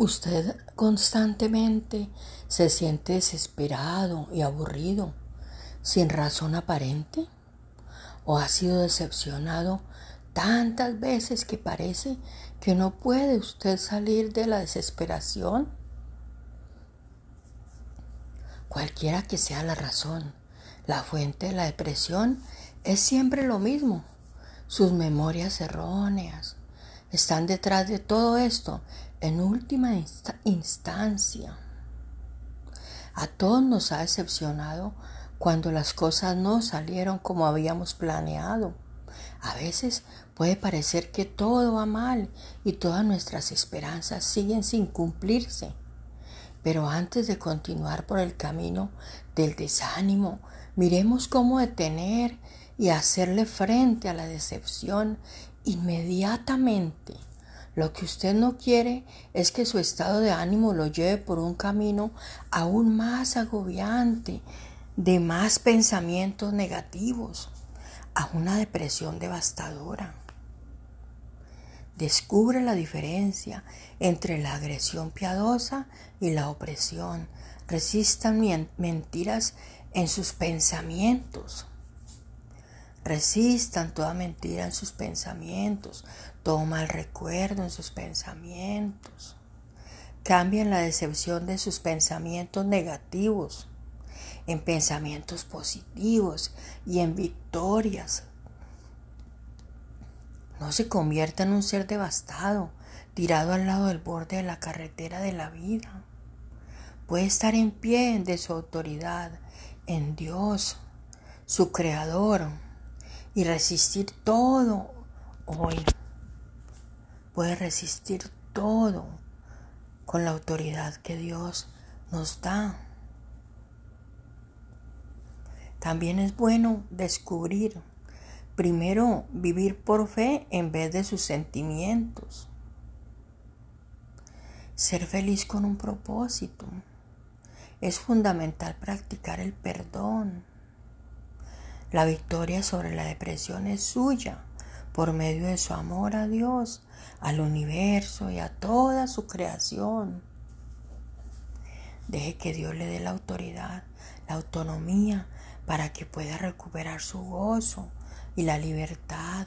Usted constantemente se siente desesperado y aburrido, sin razón aparente, o ha sido decepcionado tantas veces que parece que no puede usted salir de la desesperación. Cualquiera que sea la razón, la fuente de la depresión es siempre lo mismo, sus memorias erróneas, están detrás de todo esto en última instancia. A todos nos ha decepcionado cuando las cosas no salieron como habíamos planeado. A veces puede parecer que todo va mal y todas nuestras esperanzas siguen sin cumplirse. Pero antes de continuar por el camino del desánimo, miremos cómo detener y hacerle frente a la decepción inmediatamente. Lo que usted no quiere es que su estado de ánimo lo lleve por un camino aún más agobiante, de más pensamientos negativos, a una depresión devastadora. Descubre la diferencia entre la agresión piadosa y la opresión. Resistan mentiras en sus pensamientos. Resistan toda mentira en sus pensamientos, todo mal recuerdo en sus pensamientos. Cambien la decepción de sus pensamientos negativos en pensamientos positivos y en victorias. No se convierta en un ser devastado, tirado al lado del borde de la carretera de la vida. Puede estar en pie de su autoridad, en Dios, su Creador y resistir todo hoy. Puede resistir todo con la autoridad que Dios nos da. También es bueno descubrir, primero, vivir por fe en vez de sus sentimientos. Ser feliz con un propósito. Es fundamental practicar el perdón la victoria sobre la depresión es suya por medio de su amor a Dios, al universo y a toda su creación. Deje que Dios le dé la autoridad, la autonomía para que pueda recuperar su gozo y la libertad.